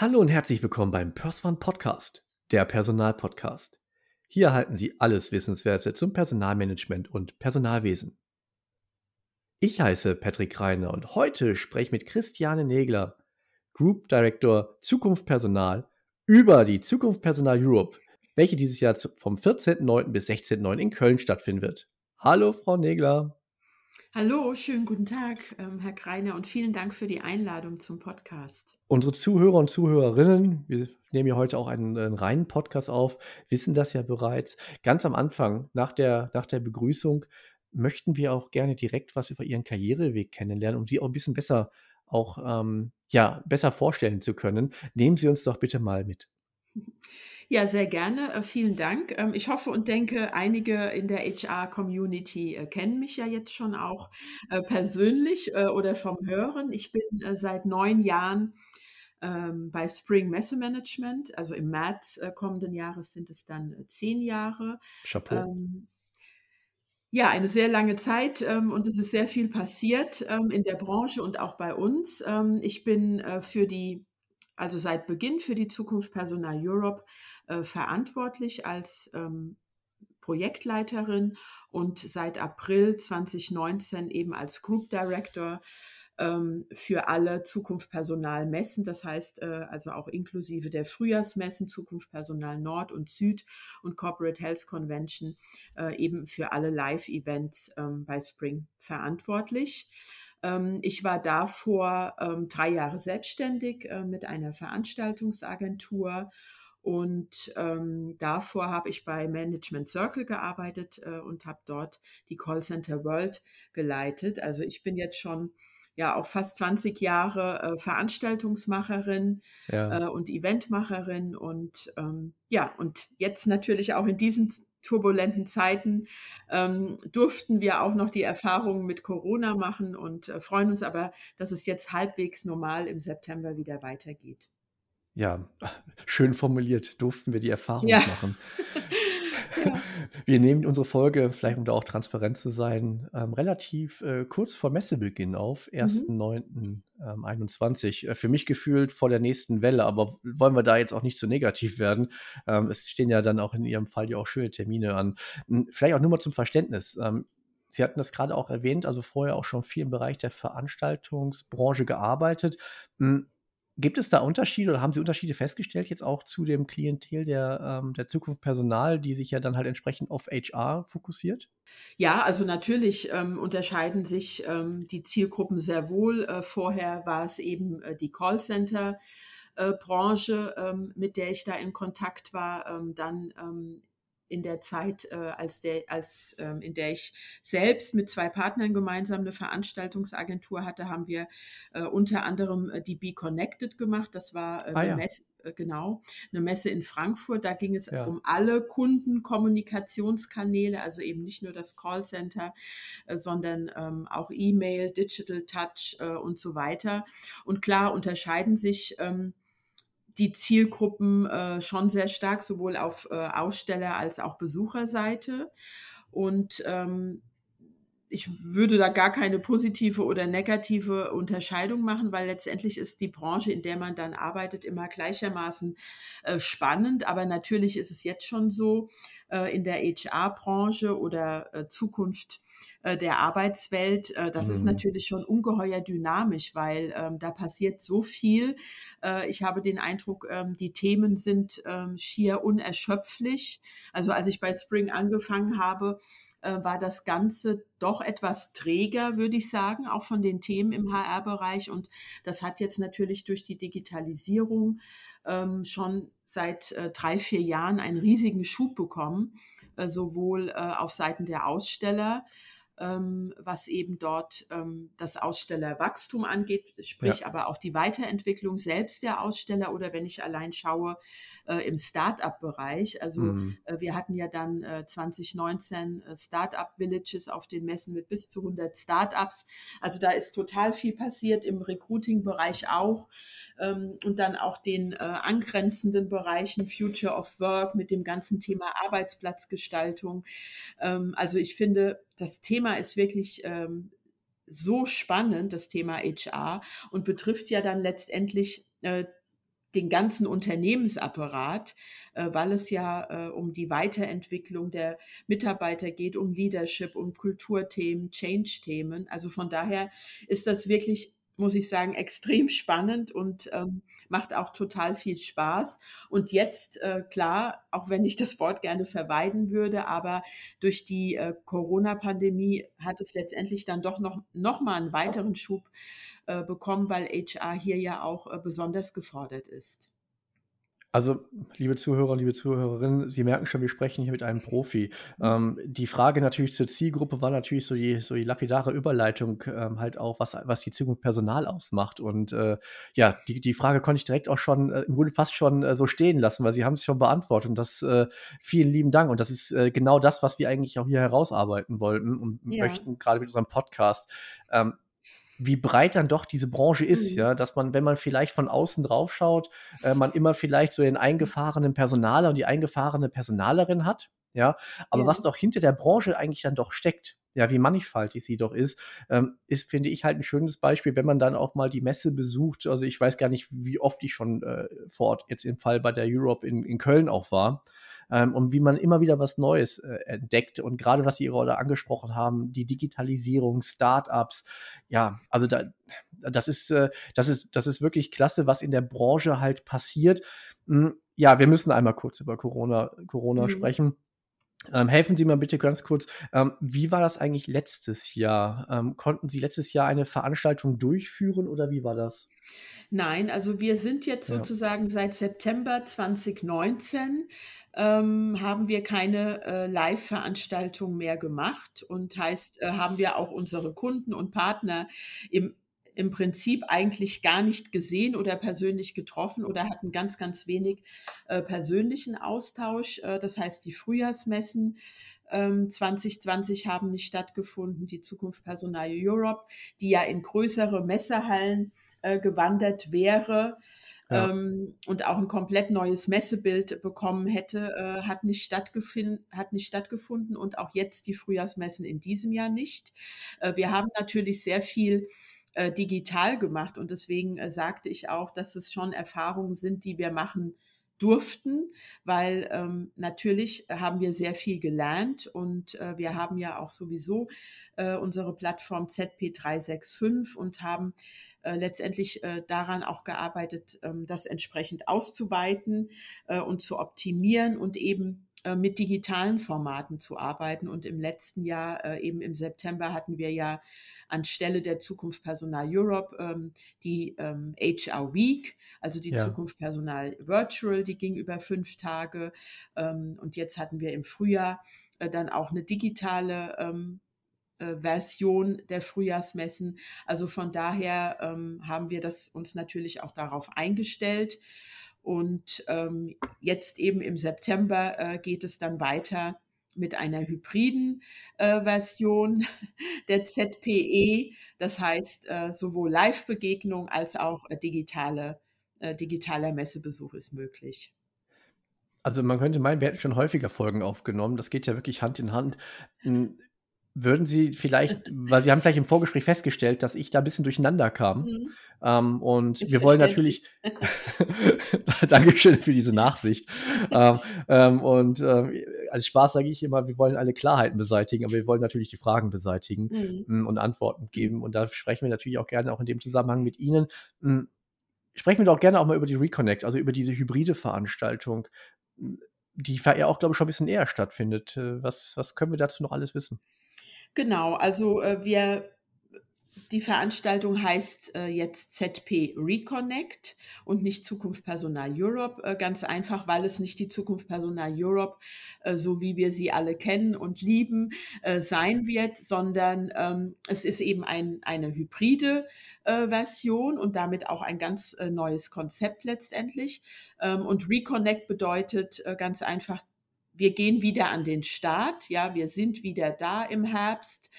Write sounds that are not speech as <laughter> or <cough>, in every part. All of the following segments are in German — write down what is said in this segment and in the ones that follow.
Hallo und herzlich willkommen beim PersOne Podcast, der Personalpodcast. Hier erhalten Sie alles Wissenswerte zum Personalmanagement und Personalwesen. Ich heiße Patrick Reiner und heute spreche ich mit Christiane Negler, Group Director Zukunft Personal, über die Zukunft Personal Europe, welche dieses Jahr vom 14.09. bis 16.09. in Köln stattfinden wird. Hallo, Frau Negler. Hallo, schönen guten Tag, ähm, Herr Greiner, und vielen Dank für die Einladung zum Podcast. Unsere Zuhörer und Zuhörerinnen, wir nehmen ja heute auch einen, einen, reinen Podcast auf, wissen das ja bereits. Ganz am Anfang, nach der, nach der Begrüßung, möchten wir auch gerne direkt was über Ihren Karriereweg kennenlernen, um Sie auch ein bisschen besser auch ähm, ja, besser vorstellen zu können. Nehmen Sie uns doch bitte mal mit. <laughs> Ja, sehr gerne. Äh, vielen Dank. Ähm, ich hoffe und denke, einige in der HR-Community äh, kennen mich ja jetzt schon auch äh, persönlich oder vom Hören. Ich bin seit neun Jahren ähm, bei Spring Messe Management. Also im März kommenden Jahres sind es dann zehn Jahre. Chapeau. Ähm, ja, eine sehr lange Zeit und es ist sehr viel passiert in der Branche und auch bei uns. ich bin für die, also seit Beginn für die Zukunft Personal Europe äh, verantwortlich als ähm, Projektleiterin und seit April 2019 eben als Group Director ähm, für alle Zukunft Personal Messen, das heißt äh, also auch inklusive der Frühjahrsmessen, Zukunft Personal Nord und Süd und Corporate Health Convention äh, eben für alle Live-Events ähm, bei Spring verantwortlich. Ähm, ich war davor ähm, drei Jahre selbstständig äh, mit einer Veranstaltungsagentur und ähm, davor habe ich bei Management Circle gearbeitet äh, und habe dort die Callcenter World geleitet. Also ich bin jetzt schon ja auch fast 20 Jahre äh, Veranstaltungsmacherin ja. äh, und Eventmacherin und ähm, ja, und jetzt natürlich auch in diesen turbulenten Zeiten ähm, durften wir auch noch die Erfahrungen mit Corona machen und äh, freuen uns aber, dass es jetzt halbwegs normal im September wieder weitergeht. Ja, schön formuliert, durften wir die Erfahrung Ja. machen. <laughs> Ja. Wir nehmen unsere Folge, vielleicht um da auch transparent zu sein, ähm, relativ äh, kurz vor Messebeginn auf, Mhm. 1.9.21. Ähm, äh, für mich gefühlt vor der nächsten Welle, aber wollen wir da jetzt auch nicht zu negativ werden. Ähm, es stehen ja dann auch in Ihrem Fall ja auch schöne Termine an. Hm, vielleicht auch nur mal zum Verständnis. Ähm, Sie hatten das gerade auch erwähnt, also vorher auch schon viel im Bereich der Veranstaltungsbranche gearbeitet. Gibt es da Unterschiede oder haben Sie Unterschiede festgestellt jetzt auch zu dem Klientel der, ähm, der Zukunft Personal, die sich ja dann halt entsprechend auf HR fokussiert? Ja, also natürlich ähm, unterscheiden sich ähm, die Zielgruppen sehr wohl. Äh, vorher war es eben äh, die Callcenter. Äh, Branche, ähm, mit der ich da in Kontakt war, ähm, dann ähm, in der Zeit, äh, als der, als, ähm, in der ich selbst mit zwei Partnern gemeinsam eine Veranstaltungsagentur hatte, haben wir äh, unter anderem äh, die Be Connected gemacht. Das war äh, ah, eine ja. Messe, äh, genau, eine Messe in Frankfurt. Da ging es ja. um alle Kundenkommunikationskanäle, also eben nicht nur das Callcenter, äh, sondern ähm, auch E-Mail, Digital Touch äh, und so weiter. Und klar unterscheiden sich ähm, die Zielgruppen äh, schon sehr stark, sowohl auf äh, Aussteller- als auch Besucherseite. Und ähm, ich würde da gar keine positive oder negative Unterscheidung machen, weil letztendlich ist die Branche, in der man dann arbeitet, immer gleichermaßen äh, spannend. Aber natürlich ist es jetzt schon so äh, in der HR-Branche oder äh, Zukunft äh, der Arbeitswelt. Äh, das mhm. ist natürlich schon ungeheuer dynamisch, weil ähm, da passiert so viel. Äh, ich habe den Eindruck, ähm, die Themen sind ähm, schier unerschöpflich. Also als ich bei Spring angefangen habe, äh, war das Ganze doch etwas träger, würde ich sagen, auch von den Themen im HR-Bereich. Und das hat jetzt natürlich durch die Digitalisierung ähm, schon seit äh, drei, vier Jahren einen riesigen Schub bekommen, äh, sowohl äh, auf Seiten der Aussteller, ähm, was eben dort ähm, das Ausstellerwachstum angeht, sprich ja. aber auch die Weiterentwicklung selbst der Aussteller oder wenn ich allein schaue, äh, im Start-up-Bereich. Also mhm. äh, wir hatten ja dann äh, 2019 äh, Start-up-Villages auf den Messen mit bis zu 100 Start-ups. Also da ist total viel passiert, im Recruiting-Bereich auch ähm, und dann auch den äh, angrenzenden Bereichen Future of Work mit dem ganzen Thema Arbeitsplatzgestaltung. Ähm, also ich finde, das Thema ist wirklich ähm, so spannend, das Thema HR, und betrifft ja dann letztendlich äh, den ganzen Unternehmensapparat, äh, weil es ja äh, um die Weiterentwicklung der Mitarbeiter geht, um Leadership, um Kulturthemen, Change-Themen. Also von daher ist das wirklich muss ich sagen, extrem spannend und ähm, macht auch total viel Spaß. Und jetzt, äh, klar, auch wenn ich das Wort gerne verweiden würde, aber durch die äh, Corona-Pandemie hat es letztendlich dann doch noch, noch mal einen weiteren Schub äh, bekommen, weil HR hier ja auch äh, besonders gefordert ist. Also, liebe Zuhörer, liebe Zuhörerinnen, Sie merken schon, wir sprechen hier mit einem Profi. Ähm, die Frage natürlich zur Zielgruppe war natürlich so die, so die lapidare Überleitung ähm, halt auch, was, was die Zukunft Personal ausmacht. Und äh, ja, die, die Frage konnte ich direkt auch schon äh, im Grunde fast schon äh, so stehen lassen, weil Sie haben es schon beantwortet. Und das äh, vielen lieben Dank. Und das ist äh, genau das, was wir eigentlich auch hier herausarbeiten wollten und ja. möchten, gerade mit unserem Podcast. Ähm, wie breit dann doch diese Branche ist, mhm. ja, dass man, wenn man vielleicht von außen drauf schaut, äh, man immer vielleicht so den eingefahrenen Personaler und die eingefahrene Personalerin hat, ja, aber ja. was doch hinter der Branche eigentlich dann doch steckt, ja, wie mannigfaltig sie doch ist, ähm, ist, finde ich, halt ein schönes Beispiel, wenn man dann auch mal die Messe besucht. Also ich weiß gar nicht, wie oft ich schon äh, vor Ort jetzt im Fall bei der Europe in, in Köln auch war ähm, und wie man immer wieder was Neues äh, entdeckt. Und gerade was Sie gerade angesprochen haben, die Digitalisierung, Startups, ja, also da, das ist, äh, das ist, das ist wirklich klasse, was in der Branche halt passiert. Hm, ja, wir müssen einmal kurz über Corona, Corona mhm. sprechen. Ähm, helfen Sie mal bitte ganz kurz, ähm, wie war das eigentlich letztes Jahr? Ähm, konnten Sie letztes Jahr eine Veranstaltung durchführen oder wie war das? Nein, also wir sind jetzt ja. sozusagen seit September 2019 ähm, haben wir keine äh, Live-Veranstaltung mehr gemacht und heißt, äh, haben wir auch unsere Kunden und Partner im im Prinzip eigentlich gar nicht gesehen oder persönlich getroffen oder hatten ganz, ganz wenig äh, persönlichen Austausch. Äh, das heißt, die Frühjahrsmessen 2020 ähm, haben nicht stattgefunden, die Zukunft Personal Europe, die ja in größere Messehallen äh, gewandert wäre, ähm, und auch ein komplett neues Messebild bekommen hätte, äh, hat, nicht stattgefunden, hat nicht stattgefunden und auch jetzt die Frühjahrsmessen in diesem Jahr nicht. Äh, wir haben natürlich sehr viel äh, digital gemacht und deswegen äh, sagte ich auch, dass es schon Erfahrungen sind, die wir machen durften, weil ähm, natürlich haben wir sehr viel gelernt und äh, wir haben ja auch sowieso äh, unsere Plattform ZP365 und haben äh, letztendlich äh, daran auch gearbeitet, ähm, das entsprechend auszuweiten äh, und zu optimieren und eben äh, mit digitalen Formaten zu arbeiten. Und im letzten Jahr, äh, eben im September, hatten wir ja anstelle der Zukunft Personal Europe ähm, die ähm, HR Week, also die ja. Zukunft Personal Virtual, die ging über fünf Tage. Ähm, und jetzt hatten wir im Frühjahr äh, dann auch eine digitale ähm, äh, Version der Frühjahrsmessen. Also von daher ähm, haben wir das uns natürlich auch darauf eingestellt. Und ähm, jetzt eben im September äh, geht es dann weiter mit einer hybriden äh, Version <laughs> der ZPE. Das heißt, äh, sowohl Live-Begegnung als auch äh, digitale, äh, digitaler Messebesuch ist möglich. Also man könnte meinen, wir hätten schon häufiger Folgen aufgenommen. Das geht ja wirklich Hand in Hand. Würden Sie vielleicht, <laughs> weil Sie haben vielleicht im Vorgespräch festgestellt, dass ich da ein bisschen durcheinander kam. Mhm. Ähm, und Ist wir wollen natürlich, <laughs> Dankeschön für diese <laughs> Nachsicht. ähm, ähm, und ähm, als Spaß sage ich immer, wir wollen alle Klarheiten beseitigen, aber wir wollen natürlich die Fragen beseitigen mhm. Mm, und Antworten geben. Und da sprechen wir natürlich auch gerne auch in dem Zusammenhang mit Ihnen. Mm, sprechen wir doch gerne auch mal über die Reconnect, also über diese hybride Veranstaltung, die ja auch, glaube ich, schon ein bisschen eher stattfindet. Äh, was, was können wir dazu noch alles wissen? Genau, also äh, wir die Veranstaltung heißt äh, jetzt ZP Reconnect und nicht Zukunft Personal Europe. Äh, ganz einfach, weil es nicht die Zukunft Personal Europe, äh, so wie wir sie alle kennen und lieben, äh, sein wird, sondern ähm, es ist eben ein, eine hybride äh, Version und damit auch ein ganz äh, neues Konzept letztendlich. Ähm, und Reconnect bedeutet ganz einfach, wir gehen wieder an den Start, ja, wir sind wieder da im Herbst.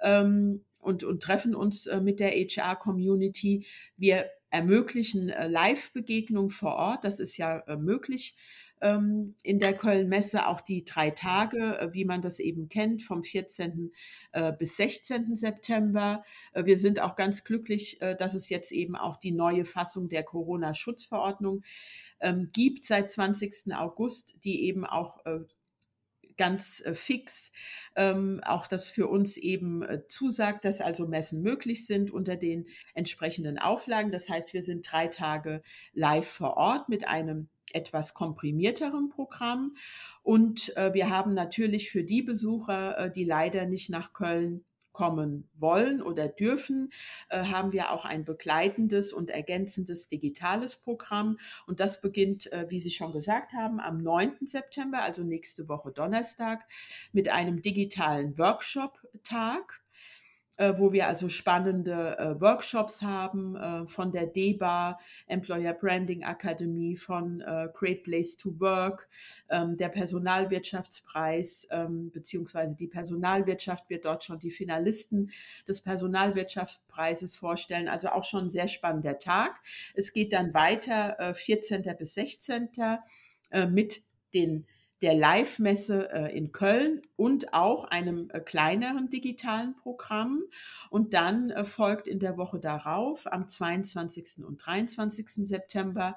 Ähm, und, und treffen uns äh, mit der HR-Community. Wir ermöglichen äh, Live-Begegnungen vor Ort. Das ist ja äh, möglich ähm, in der Köln-Messe auch die drei Tage, wie man das eben kennt, vom 14. bis 16. September. Wir sind auch ganz glücklich, dass es jetzt eben auch die neue Fassung der Corona-Schutzverordnung ähm, gibt seit 20. August, die eben auch ganz äh, fix ähm, auch das für uns eben äh, zusagt, dass also Messen möglich sind unter den entsprechenden Auflagen. Das heißt, wir sind drei Tage live vor Ort mit einem etwas komprimierteren Programm. Und äh, wir haben natürlich für die Besucher, äh, die leider nicht nach Köln kommen wollen oder dürfen, äh, haben wir auch ein begleitendes und ergänzendes digitales Programm. Und das beginnt, äh, wie Sie schon gesagt haben, am 9. September, also nächste Woche Donnerstag, mit einem digitalen Workshop-Tag wo wir also spannende äh, Workshops haben äh, von der DEBA, Employer Branding Akademie, von äh, Great Place to Work, ähm, der Personalwirtschaftspreis, ähm, beziehungsweise die Personalwirtschaft wird dort schon die Finalisten des Personalwirtschaftspreises vorstellen. Also auch schon ein sehr spannender Tag. Es geht dann weiter, 14. Äh, bis 16. Äh, mit den der Live-Messe äh, in Köln und auch einem äh, kleineren digitalen Programm. Und dann äh, folgt in der Woche darauf, am 22. und 23. September,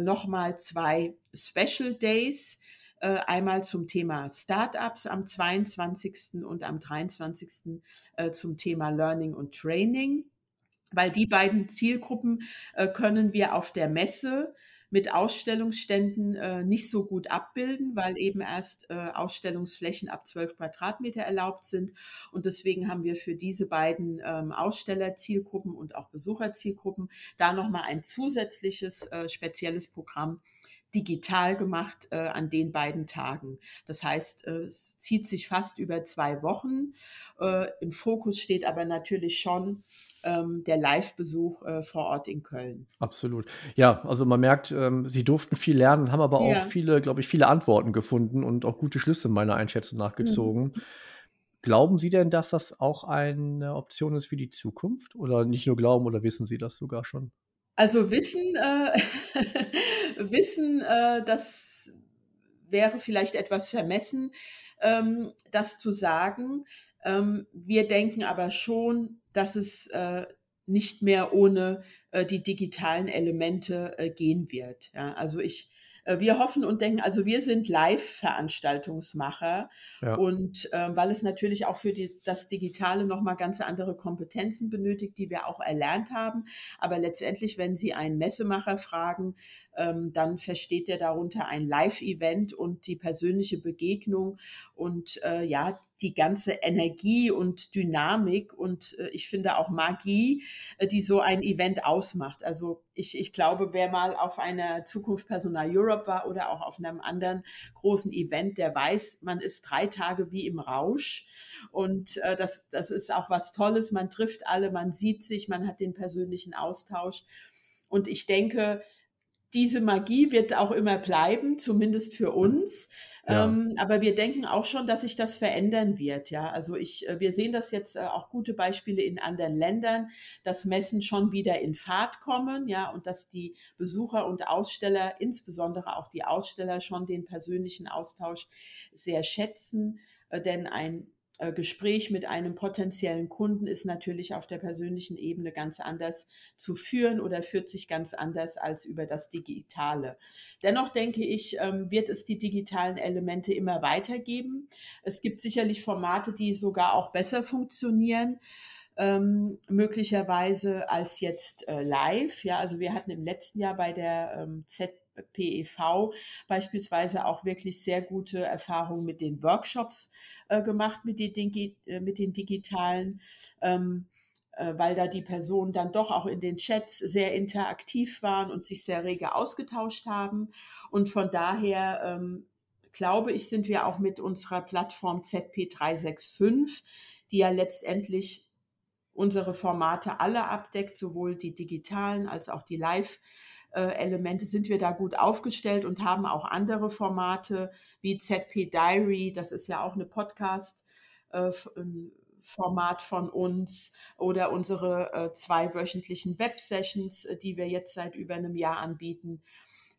nochmal zwei Special Days. Einmal zum Thema Startups am 22. und am 23. zum Thema Learning und Training weil die beiden Zielgruppen können wir auf der Messe mit Ausstellungsständen äh, nicht so gut abbilden, weil eben erst äh, Ausstellungsflächen ab 12 Quadratmeter erlaubt sind. Und deswegen haben wir für diese beiden ähm, Ausstellerzielgruppen und auch Besucherzielgruppen da nochmal ein zusätzliches äh, spezielles Programm digital gemacht äh, an den beiden Tagen. Das heißt, äh, es zieht sich fast über zwei Wochen. Äh, Im Fokus steht aber natürlich schon ähm, der Live-Besuch äh, vor Ort in Köln. Absolut. Ja, also man merkt, ähm, Sie durften viel lernen, haben aber auch ja. viele, glaube ich, viele Antworten gefunden und auch gute Schlüsse meiner Einschätzung nachgezogen. Mhm. Glauben Sie denn, dass das auch eine Option ist für die Zukunft? Oder nicht nur glauben oder wissen Sie das sogar schon? Also wissen, äh, <laughs> wissen, äh, das wäre vielleicht etwas vermessen, ähm, das zu sagen. Ähm, wir denken aber schon, dass es äh, nicht mehr ohne äh, die digitalen Elemente äh, gehen wird. Ja, also ich äh, wir hoffen und denken, also wir sind Live-Veranstaltungsmacher ja. und ähm, weil es natürlich auch für die, das Digitale nochmal ganz andere Kompetenzen benötigt, die wir auch erlernt haben. Aber letztendlich, wenn Sie einen Messemacher fragen, ähm, dann versteht er darunter ein Live-Event und die persönliche Begegnung und äh, ja, die ganze Energie und Dynamik und äh, ich finde auch Magie, äh, die so ein Event ausmacht. Also ich, ich glaube, wer mal auf einer Zukunft Personal Europe war oder auch auf einem anderen großen Event, der weiß, man ist drei Tage wie im Rausch. Und äh, das, das ist auch was Tolles. Man trifft alle, man sieht sich, man hat den persönlichen Austausch. Und ich denke, diese Magie wird auch immer bleiben, zumindest für uns. Ja. Ähm, aber wir denken auch schon, dass sich das verändern wird. Ja, also ich, äh, wir sehen das jetzt äh, auch gute Beispiele in anderen Ländern, dass Messen schon wieder in Fahrt kommen. Ja, und dass die Besucher und Aussteller, insbesondere auch die Aussteller, schon den persönlichen Austausch sehr schätzen. Äh, denn ein Gespräch mit einem potenziellen Kunden ist natürlich auf der persönlichen Ebene ganz anders zu führen oder führt sich ganz anders als über das Digitale. Dennoch denke ich, ähm, wird es die digitalen Elemente immer weitergeben. Es gibt sicherlich Formate, die sogar auch besser funktionieren. Ähm, möglicherweise als jetzt äh, live. Ja, also wir hatten im letzten Jahr bei der ähm, Z PEV beispielsweise auch wirklich sehr gute Erfahrungen mit den Workshops äh, gemacht, mit den, äh, mit den digitalen. Ähm, äh, weil da die Personen dann doch auch in den Chats sehr interaktiv waren und sich sehr rege ausgetauscht haben. Und von daher ähm, glaube ich, sind wir auch mit unserer Plattform ZP365, die ja letztendlich unsere Formate alle abdeckt, sowohl die digitalen als auch die Live- Elemente sind wir da gut aufgestellt und haben auch andere Formate wie ZP Diary, das ist ja auch eine Podcast, äh, Format von uns oder unsere äh, zwei wöchentlichen Web-Sessions, äh, die wir jetzt seit über einem Jahr anbieten.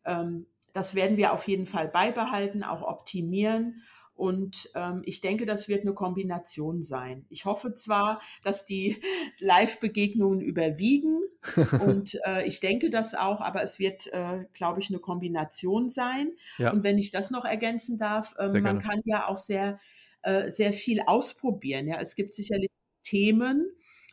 Ähm, das werden wir auf jeden Fall beibehalten, auch optimieren. Und ähm, ich denke, das wird eine Kombination sein. Ich hoffe zwar, dass die <laughs> Live-Begegnungen überwiegen <laughs> und äh, ich denke das auch, aber es wird, äh, glaube ich, eine Kombination sein. Ja. Und wenn ich das noch ergänzen darf, äh, man kann ja auch sehr äh, sehr viel ausprobieren. Ja, es gibt sicherlich Themen,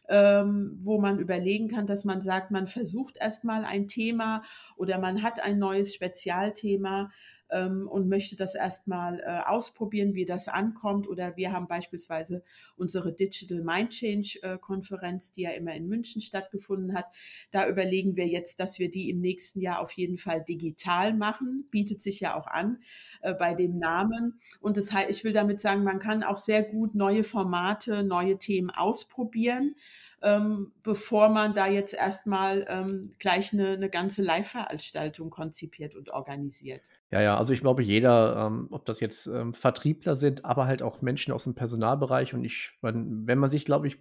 ähm, wo man überlegen kann, dass man sagt, man versucht erstmal ein Thema oder man hat ein neues Spezialthema ähm, und möchte das erstmal äh, ausprobieren, wie das ankommt. Oder wir haben beispielsweise unsere Digital Mind Change äh, Konferenz, die ja immer in München stattgefunden hat. Da überlegen wir jetzt, dass wir die im nächsten Jahr auf jeden Fall digital machen. Bietet sich ja auch an äh, bei dem Namen. Und das heißt, ich will damit sagen, man kann auch sehr gut neue Formate, neue Themen ausprobieren ähm, bevor man da jetzt erstmal ähm, gleich eine, eine ganze Live-Veranstaltung konzipiert und organisiert. Ja, ja, also ich glaube, jeder, ähm, ob das jetzt ähm, Vertriebler sind, aber halt auch Menschen aus dem Personalbereich und ich, man, wenn man sich, glaube ich,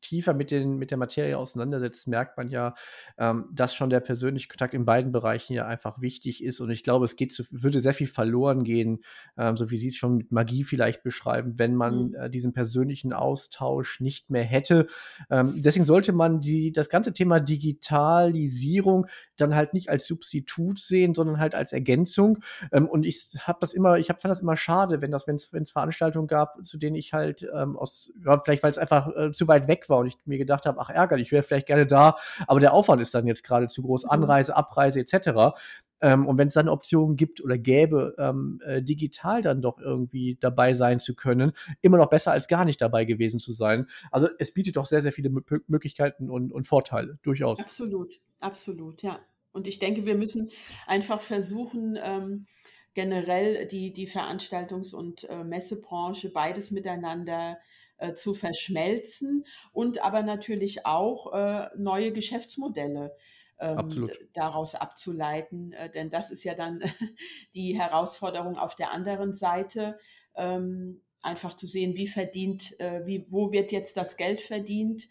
tiefer mit, den, mit der Materie auseinandersetzt, merkt man ja, ähm, dass schon der persönliche Kontakt in beiden Bereichen ja einfach wichtig ist und ich glaube, es geht, würde sehr viel verloren gehen, ähm, so wie Sie es schon mit Magie vielleicht beschreiben, wenn man mhm. äh, diesen persönlichen Austausch nicht mehr hätte. Ähm, deswegen sollte man die, das ganze Thema Digitalisierung dann halt nicht als Substitut sehen, sondern halt als Ergänzung. Ähm, und ich habe das immer, ich hab, fand das immer schade, wenn das, wenn es Veranstaltungen gab, zu denen ich halt ähm, aus, ja, vielleicht weil es einfach äh, zu weit weg war und ich mir gedacht habe, ach ärgerlich, ich wäre vielleicht gerne da, aber der Aufwand ist dann jetzt gerade zu groß, mhm. Anreise, Abreise etc. Ähm, und wenn es dann Optionen gibt oder gäbe, ähm, äh, digital dann doch irgendwie dabei sein zu können, immer noch besser als gar nicht dabei gewesen zu sein. Also es bietet doch sehr, sehr viele M Möglichkeiten und, und Vorteile, durchaus. Absolut, absolut, ja. Und ich denke, wir müssen einfach versuchen, ähm, generell die, die Veranstaltungs- und äh, Messebranche beides miteinander äh, zu verschmelzen und aber natürlich auch äh, neue Geschäftsmodelle ähm, daraus abzuleiten. Äh, denn das ist ja dann <laughs> die Herausforderung auf der anderen Seite, ähm, einfach zu sehen, wie verdient, äh, wie, wo wird jetzt das Geld verdient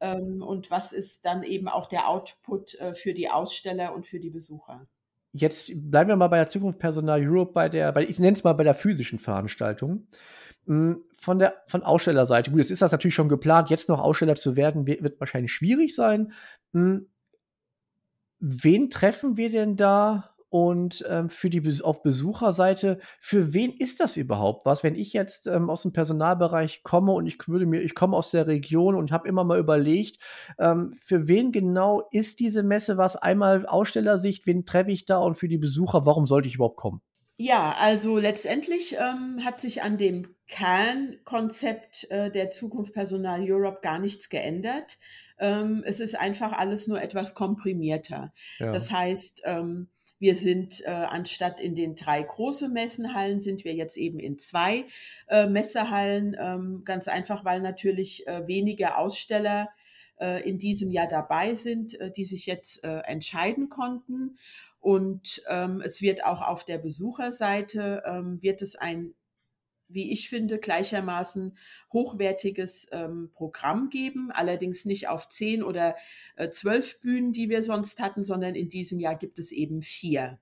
ähm, und was ist dann eben auch der Output äh, für die Aussteller und für die Besucher. Jetzt bleiben wir mal bei der Zukunft Personal Europe, bei der, bei, ich nenne es mal bei der physischen Veranstaltung. Hm, von der von Ausstellerseite, gut, jetzt ist das natürlich schon geplant, jetzt noch Aussteller zu werden, wird wahrscheinlich schwierig sein. Hm, wen treffen wir denn da? Und ähm, für die auf Besucherseite, für wen ist das überhaupt was? Wenn ich jetzt ähm, aus dem Personalbereich komme und ich würde mir, ich komme aus der Region und habe immer mal überlegt, ähm, für wen genau ist diese Messe was? Einmal Ausstellersicht, wen treffe ich da und für die Besucher, warum sollte ich überhaupt kommen? Ja, also letztendlich ähm, hat sich an dem Kernkonzept äh, der Zukunft Personal Europe gar nichts geändert. Ähm, es ist einfach alles nur etwas komprimierter. Ja. Das heißt, ähm, wir sind äh, anstatt in den drei großen Messenhallen, sind wir jetzt eben in zwei äh, Messehallen. Ähm, ganz einfach, weil natürlich äh, weniger Aussteller äh, in diesem Jahr dabei sind, äh, die sich jetzt äh, entscheiden konnten. Und ähm, es wird auch auf der Besucherseite, ähm, wird es ein wie ich finde, gleichermaßen hochwertiges ähm, Programm geben. Allerdings nicht auf zehn oder äh, zwölf Bühnen, die wir sonst hatten, sondern in diesem Jahr gibt es eben vier.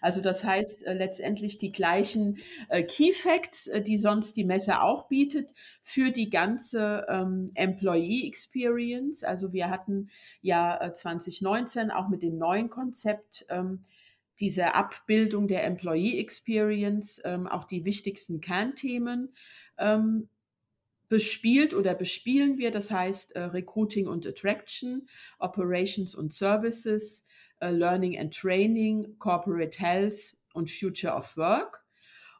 Also das heißt äh, letztendlich die gleichen äh, Key Facts, äh, die sonst die Messe auch bietet, für die ganze ähm, Employee Experience. Also wir hatten ja 2019 äh, auch mit dem neuen Konzept ähm, diese Abbildung der Employee Experience ähm, auch die wichtigsten Kernthemen ähm, bespielt oder bespielen wir. Das heißt äh, Recruiting und Attraction, Operations und Services, äh, Learning and Training, Corporate Health und Future of Work.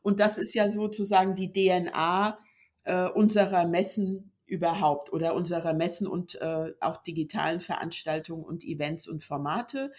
Und das ist ja sozusagen die DNA äh, unserer Messen überhaupt oder unserer Messen und äh, auch digitalen Veranstaltungen und Events und Formate.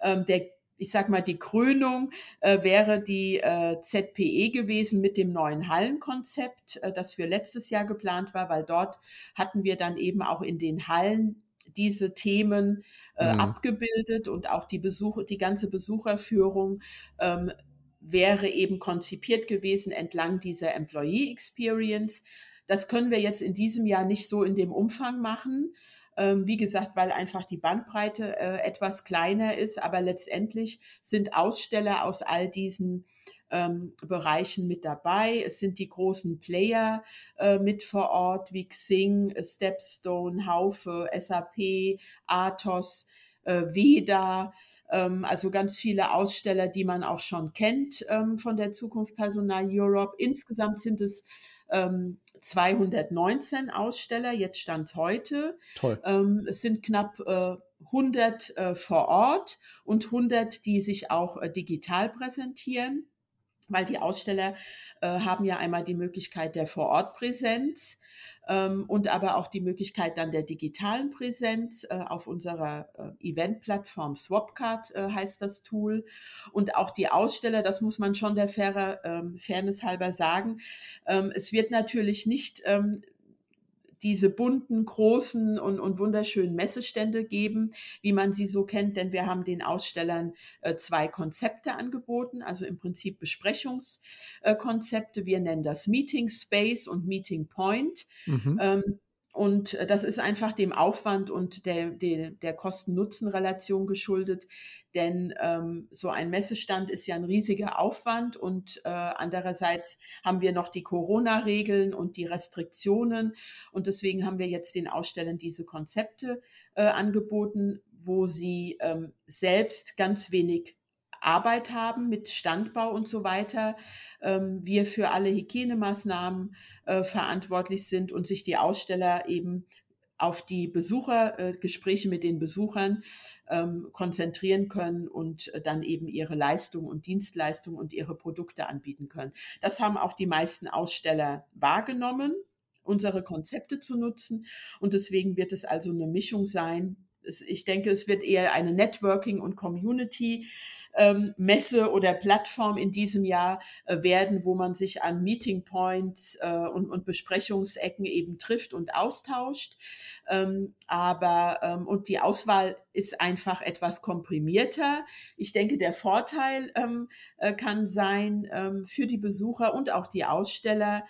Ähm, der ich sag mal, die Krönung äh, wäre die äh, ZPE gewesen mit dem neuen Hallenkonzept, äh, das für letztes Jahr geplant war, weil dort hatten wir dann eben auch in den Hallen diese Themen äh, mhm. abgebildet und auch die Besuch, die ganze Besucherführung ähm, wäre eben konzipiert gewesen entlang dieser Employee Experience. Das können wir jetzt in diesem Jahr nicht so in dem Umfang machen. Ähm, wie gesagt, weil einfach die Bandbreite äh, etwas kleiner ist, aber letztendlich sind Aussteller aus all diesen ähm, Bereichen mit dabei. Es sind die großen Player äh, mit vor Ort, wie Xing, Stepstone, Haufe, SAP, Athos, äh, Veda, ähm, also ganz viele Aussteller, die man auch schon kennt ähm, von der Zukunft Personal Europe. Insgesamt sind es ähm, 219 Aussteller, jetzt stand heute. Toll. Ähm, es sind knapp äh, 100 äh, vor Ort und 100, die sich auch äh, digital präsentieren, weil die Aussteller äh, haben ja einmal die Möglichkeit der Vorortpräsenz ähm, und aber auch die Möglichkeit dann der digitalen Präsenz äh, auf unserer äh, Event-Plattform Swapcard äh, heißt das Tool. Und auch die Aussteller, das muss man schon der faire, ähm, Fairness halber sagen, ähm, es wird natürlich nicht ähm, diese bunten, großen und, und wunderschönen Messestände geben, wie man sie so kennt, denn wir haben den Ausstellern äh, zwei Konzepte angeboten, also im Prinzip Besprechungskonzepte. Äh, wir nennen das Meeting Space und Meeting Point. Mhm. Ähm, und äh, das ist einfach dem Aufwand und der, der, der Kosten-Nutzen-Relation geschuldet. Denn ähm, so ein Messestand ist ja ein riesiger Aufwand und äh, andererseits haben wir noch die Corona-Regeln und die Restriktionen. Und deswegen haben wir jetzt den Ausstellern diese Konzepte äh, angeboten, wo sie ähm, selbst ganz wenig Arbeit haben mit Standbau und so weiter, ähm, wir für alle Hygienemaßnahmen äh, verantwortlich sind und sich die Aussteller eben auf die Besuchergespräche äh, mit den Besuchern ähm, konzentrieren können und dann eben ihre Leistungen und Dienstleistungen und ihre Produkte anbieten können. Das haben auch die meisten Aussteller wahrgenommen, unsere Konzepte zu nutzen. Und deswegen wird es also eine Mischung sein ich denke, es wird eher eine Networking- und Community-Messe ähm, oder Plattform in diesem Jahr äh, werden, wo man sich an Meeting Points äh, und, und, Besprechungsecken eben trifft und austauscht. Ähm, aber ähm, und die Auswahl ist einfach etwas komprimierter. Ich denke, der Vorteil äh, kann sein für die Besucher und auch die Aussteller,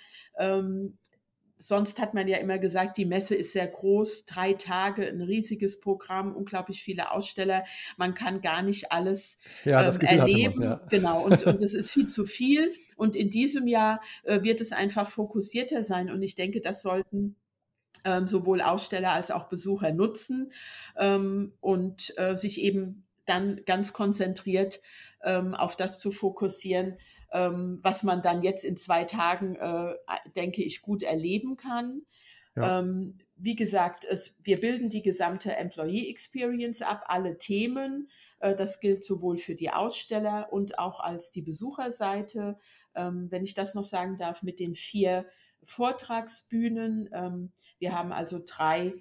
sonst hat man ja immer gesagt, die Messe ist sehr groß, drei Tage, ein riesiges Programm, unglaublich viele Aussteller. Man kann gar nicht alles ja, ähm, erleben. Man, ja. Genau, und, <laughs> und das ist viel zu viel. Und in diesem Jahr äh, wird es einfach fokussierter sein. Und ich denke, das sollten ähm, sowohl Aussteller als auch Besucher nutzen ähm, und äh, sich eben dann ganz konzentriert ähm, auf das zu fokussieren, ähm, was man dann jetzt in zwei Tagen, äh, denke ich, gut erleben kann. Ja. Ähm, wie gesagt, es, wir bilden die gesamte Employee Experience ab, alle Themen. Äh, das gilt sowohl für die Aussteller und auch als die Besucherseite. Ähm, wenn ich das noch sagen darf, mit den vier Vortragsbühnen. Ähm, wir haben also drei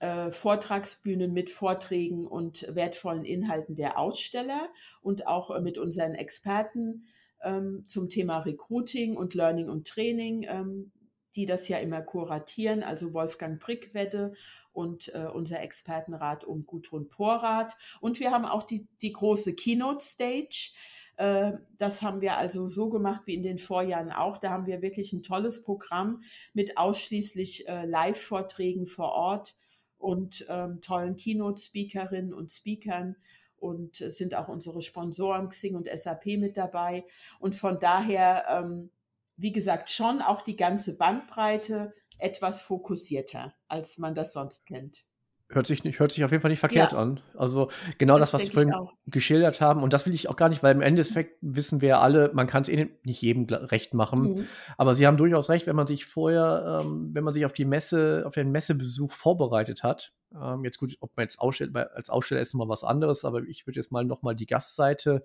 äh, Vortragsbühnen mit Vorträgen und wertvollen Inhalten der Aussteller und auch äh, mit unseren Experten ähm, zum Thema Recruiting und Learning und Training, ähm, die das ja immer kuratieren, also Wolfgang Brickwedde und äh, unser Expertenrat um Gudrun Porath. Und wir haben auch die, die große Keynote Stage. Äh, das haben wir also so gemacht wie in den Vorjahren auch. Da haben wir wirklich ein tolles Programm mit ausschließlich äh, Live-Vorträgen vor Ort und ähm, tollen Keynote-Speakerinnen und Speakern und sind auch unsere Sponsoren Xing und SAP mit dabei. Und von daher, ähm, wie gesagt, schon auch die ganze Bandbreite etwas fokussierter, als man das sonst kennt. Hört sich, nicht, hört sich auf jeden Fall nicht verkehrt ja. an. Also genau das, das was Sie vorhin geschildert haben. Und das will ich auch gar nicht, weil im Endeffekt wissen wir ja alle, man kann es eh nicht jedem recht machen. Mhm. Aber Sie haben durchaus recht, wenn man sich vorher, ähm, wenn man sich auf die Messe, auf den Messebesuch vorbereitet hat. Ähm, jetzt gut, ob man jetzt ausstellt, als Aussteller ist nochmal was anderes, aber ich würde jetzt mal nochmal die Gastseite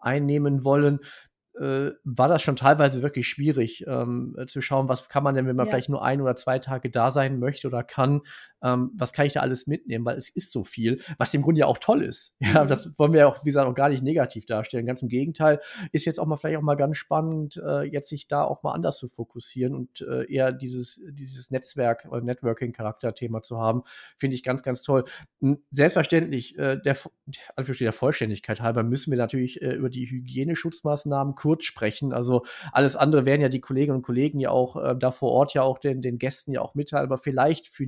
einnehmen wollen äh, war das schon teilweise wirklich schwierig ähm, äh, zu schauen, was kann man denn, wenn man Ja. vielleicht nur ein oder zwei Tage da sein möchte oder kann, ähm, was kann ich da alles mitnehmen, weil es ist so viel, was im Grunde ja auch toll ist. <laughs> Ja, Mhm. das wollen wir ja auch, wie gesagt, auch gar nicht negativ darstellen. Ganz im Gegenteil, ist jetzt auch mal vielleicht auch mal ganz spannend, äh, jetzt sich da auch mal anders zu fokussieren und äh, eher dieses, dieses Netzwerk oder Networking-Charakter-Thema zu haben, finde ich ganz, ganz toll. Hm, Selbstverständlich, äh, der, der Vollständigkeit halber, müssen wir natürlich äh, über die Hygieneschutzmaßnahmen kurz sprechen. Also alles andere werden ja die Kolleginnen und Kollegen ja auch äh, da vor Ort ja auch den, den Gästen ja auch mitteilen, aber vielleicht für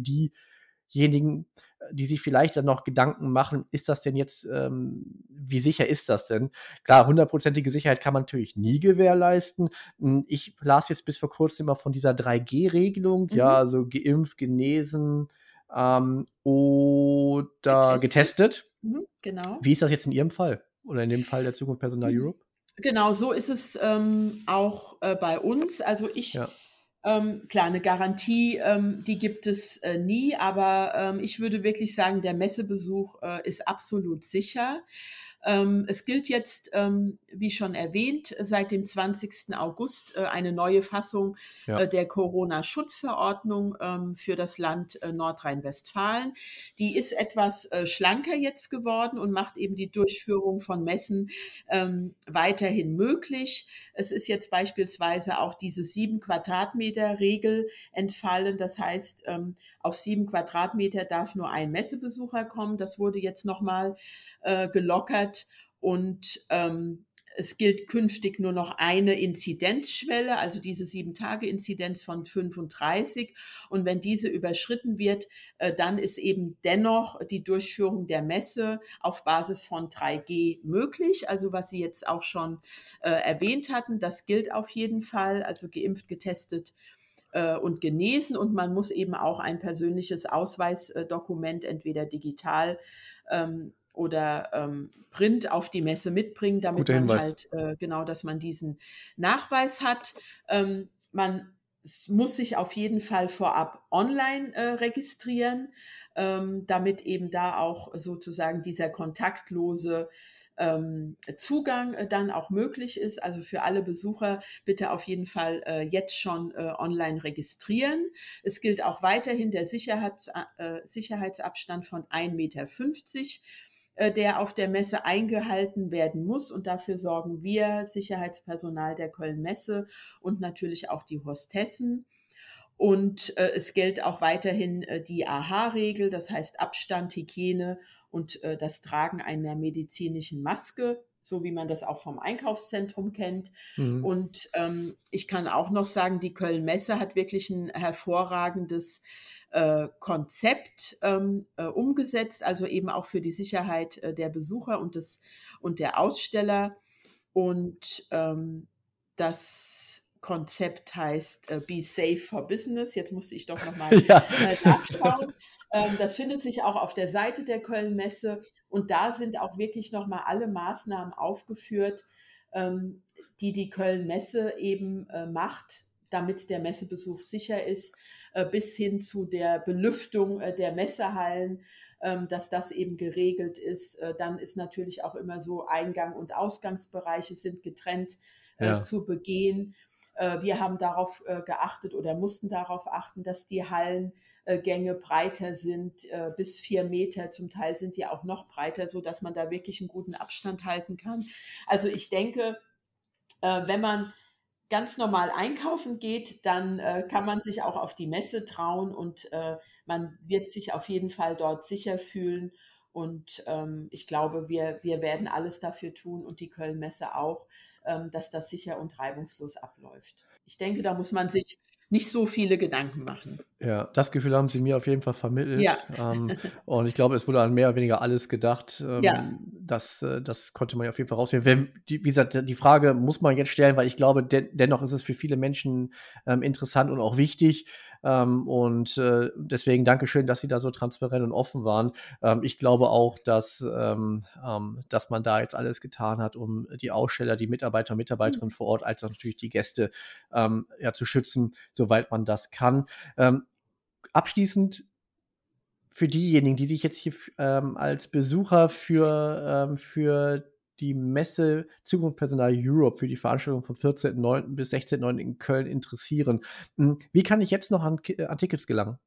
diejenigen, die sich vielleicht dann noch Gedanken machen, ist das denn jetzt, ähm, wie sicher ist das denn? Klar, hundertprozentige Sicherheit kann man natürlich nie gewährleisten. Hm, Ich las jetzt bis vor kurzem immer von dieser 3G-Regelung, Mhm. ja, also geimpft, genesen ähm, oder Getestet. getestet. Mhm, genau. Wie ist das jetzt in Ihrem Fall? Oder in dem Fall der Zukunft Personal Mhm. Europe? Genau, so ist es ähm, auch äh, bei uns. Also ich, Ja. Ähm, klar, eine Garantie, ähm, die gibt es äh, nie, aber ähm, ich würde wirklich sagen, der Messebesuch äh, ist absolut sicher. Ähm, es gilt jetzt, ähm, wie schon erwähnt, seit dem 20. August äh, eine neue Fassung Ja. äh, der Corona-Schutzverordnung ähm, für das Land äh, Nordrhein-Westfalen. Die ist etwas äh, schlanker jetzt geworden und macht eben die Durchführung von Messen ähm, weiterhin möglich. Es ist jetzt beispielsweise auch diese sieben Quadratmeter Regel entfallen. Das heißt, ähm, auf sieben Quadratmeter darf nur ein Messebesucher kommen. Das wurde jetzt nochmal äh, gelockert und ähm, es gilt künftig nur noch eine Inzidenzschwelle, also diese sieben Tage Inzidenz von 35. Und wenn diese überschritten wird, äh, dann ist eben dennoch die Durchführung der Messe auf Basis von 3G möglich. Also was Sie jetzt auch schon äh, erwähnt hatten, das gilt auf jeden Fall. Also geimpft, getestet äh, und genesen. Und man muss eben auch ein persönliches Ausweisdokument, entweder digital ähm, oder ähm, Print auf die Messe mitbringen, damit Guter man Hinweis. halt äh, genau, dass man diesen Nachweis hat. Ähm, man muss sich auf jeden Fall vorab online äh, registrieren, ähm, damit eben da auch sozusagen dieser kontaktlose ähm, Zugang äh, dann auch möglich ist. Also für alle Besucher bitte auf jeden Fall äh, jetzt schon äh, online registrieren. Es gilt auch weiterhin der Sicherheits, äh, Sicherheitsabstand von 1,50 Meter, der auf der Messe eingehalten werden muss. Und dafür sorgen wir, Sicherheitspersonal der Köln-Messe und natürlich auch die Hostessen. Und äh, es gilt auch weiterhin äh, die AHA-Regel, das heißt Abstand, Hygiene und äh, das Tragen einer medizinischen Maske, so wie man das auch vom Einkaufszentrum kennt. Mhm. Und ähm, ich kann auch noch sagen, die Köln-Messe hat wirklich ein hervorragendes äh, Konzept ähm, äh, umgesetzt, also eben auch für die Sicherheit äh, der Besucher und, des, und der Aussteller. Und ähm, das Konzept heißt äh, Be Safe for Business. Jetzt musste ich doch nochmal <laughs> ja. nachschauen. Ähm, das findet sich auch auf der Seite der Köln-Messe und da sind auch wirklich nochmal alle Maßnahmen aufgeführt, ähm, die die Köln-Messe eben äh, macht, damit der Messebesuch sicher ist, bis hin zu der Belüftung äh, der Messehallen, ähm, dass das eben geregelt ist. Äh, dann ist natürlich auch immer so, Eingang- und Ausgangsbereiche sind getrennt äh, Ja. zu begehen. Äh, wir haben darauf äh, geachtet oder mussten darauf achten, dass die Hallengänge breiter sind, äh, bis vier Meter. Zum Teil sind die auch noch breiter, so dass man da wirklich einen guten Abstand halten kann. Also ich denke, äh, wenn man ganz normal einkaufen geht, dann äh, kann man sich auch auf die Messe trauen und äh, man wird sich auf jeden Fall dort sicher fühlen. Und ähm, ich glaube, wir, wir werden alles dafür tun und die Köln-Messe auch, ähm, dass das sicher und reibungslos abläuft. Ich denke, da muss man sich nicht so viele Gedanken machen. Ja, das Gefühl haben Sie mir auf jeden Fall vermittelt. Ja. Ähm, und ich glaube, es wurde an mehr oder weniger alles gedacht. Ähm, Ja. das, äh, das konnte man ja auf jeden Fall rausfinden. Wenn, die, wie gesagt, die Frage muss man jetzt stellen, weil ich glaube, de dennoch ist es für viele Menschen ähm, interessant und auch wichtig. Ähm, und äh, deswegen Dankeschön, dass Sie da so transparent und offen waren. Ähm, ich glaube auch, dass, ähm, ähm, dass man da jetzt alles getan hat, um die Aussteller, die Mitarbeiter und Mitarbeiterinnen vor Ort, als auch natürlich die Gäste ähm, ja, zu schützen, soweit man das kann. Ähm, abschließend für diejenigen, die sich jetzt hier ähm, als Besucher für, ähm, für die Messe Zukunft Personal Europe für die Veranstaltung vom 14.09. bis 16.09. in Köln interessieren. Hm, wie kann ich jetzt noch an, an Tickets gelangen?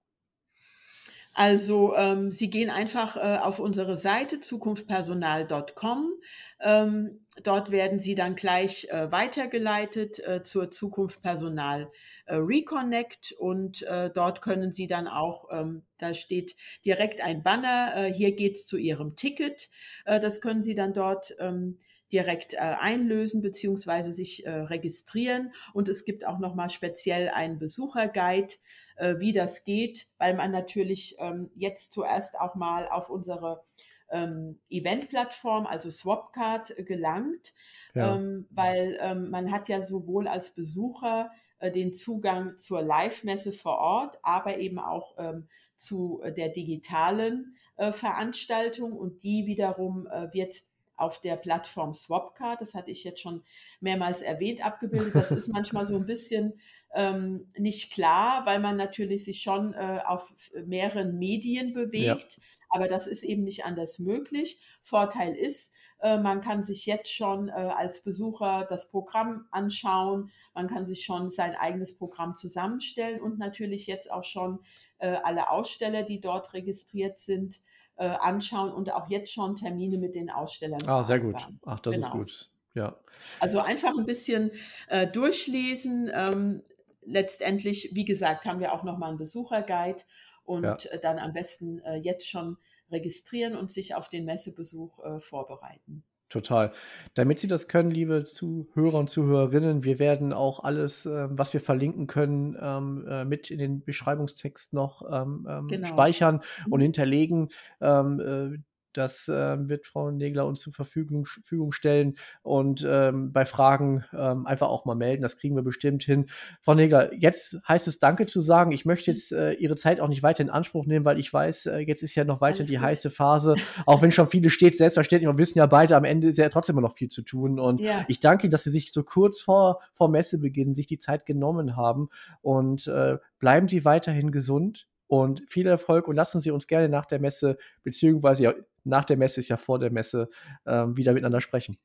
Also ähm, Sie gehen einfach äh, auf unsere Seite zukunftpersonal.com. Ähm, dort werden Sie dann gleich äh, weitergeleitet äh, zur Zukunft Personal äh, Reconnect und äh, dort können Sie dann auch, ähm, da steht direkt ein Banner, äh, hier geht's zu Ihrem Ticket. das können Sie dann dort ähm, direkt äh, einlösen beziehungsweise sich äh, registrieren. Und es gibt auch nochmal speziell einen Besucherguide, äh, wie das geht, weil man natürlich ähm, jetzt zuerst auch mal auf unsere ähm, Event-Plattform, also Swapcard, gelangt, ja. ähm, weil ähm, man hat ja sowohl als Besucher äh, den Zugang zur Live-Messe vor Ort, aber eben auch ähm, zu äh, der digitalen äh, Veranstaltung und die wiederum äh, wird auf der Plattform Swapcard, das hatte ich jetzt schon mehrmals erwähnt, abgebildet. Das ist manchmal so ein <laughs> bisschen ähm, nicht klar, weil man natürlich sich schon äh, auf mehreren Medien bewegt. Ja. Aber das ist eben nicht anders möglich. Vorteil ist, äh, man kann sich jetzt schon äh, als Besucher das Programm anschauen. Man kann sich schon sein eigenes Programm zusammenstellen und natürlich jetzt auch schon äh, alle Aussteller, die dort registriert sind, äh, anschauen und auch jetzt schon Termine mit den Ausstellern. Ah, sehr gut. Ach, das genau. ist gut. Ja. Also einfach ein bisschen äh, durchlesen. Ähm, letztendlich, wie gesagt, haben wir auch nochmal einen Besucherguide und ja. Äh, dann am besten äh, jetzt schon registrieren und sich auf den Messebesuch äh, vorbereiten. Total. Damit Sie das können, liebe Zuhörer und Zuhörerinnen, wir werden auch alles, äh, was wir verlinken können, ähm, äh, mit in den Beschreibungstext noch ähm, ähm genau. speichern und mhm. hinterlegen. Ähm, äh, das äh, wird Frau Negler uns zur Verfügung, Verfügung stellen und ähm, bei Fragen ähm, einfach auch mal melden. Das kriegen wir bestimmt hin. Frau Negler, jetzt heißt es Danke zu sagen. Ich möchte jetzt äh, Ihre Zeit auch nicht weiter in Anspruch nehmen, weil ich weiß, äh, jetzt ist ja noch weiter Alles die gut. heiße Phase. Auch wenn schon viele steht, selbstverständlich. Wir wissen ja beide, am Ende ist ja trotzdem immer noch viel zu tun. Und ja. ich danke Ihnen, dass Sie sich so kurz vor, vor Messebeginn sich die Zeit genommen haben. Und äh, bleiben Sie weiterhin gesund und viel Erfolg und lassen Sie uns gerne nach der Messe, beziehungsweise ja, nach der Messe ist ja vor der Messe, ähm, wieder miteinander sprechen.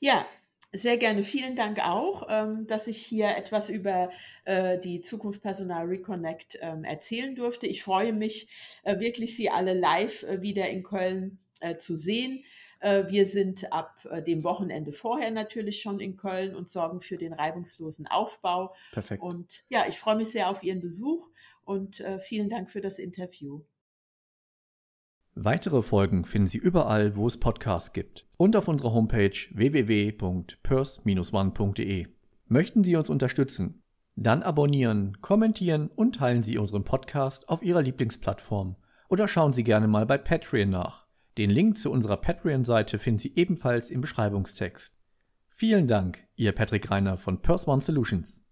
Ja, sehr gerne. Vielen Dank auch, ähm, dass ich hier etwas über äh, die Zukunft Personal Reconnect ähm, erzählen durfte. Ich freue mich äh, wirklich, Sie alle live äh, wieder in Köln zu sehen. Wir sind ab dem Wochenende vorher natürlich schon in Köln und sorgen für den reibungslosen Aufbau. Perfekt. Und ja, ich freue mich sehr auf Ihren Besuch und vielen Dank für das Interview. Weitere Folgen finden Sie überall, wo es Podcasts gibt und auf unserer Homepage www.pers-one.de. Möchten Sie uns unterstützen? Dann abonnieren, kommentieren und teilen Sie unseren Podcast auf Ihrer Lieblingsplattform oder schauen Sie gerne mal bei Patreon nach. Den Link zu unserer Patreon-Seite finden Sie ebenfalls im Beschreibungstext. Vielen Dank, Ihr Patrick Reiner von Pers One Solutions.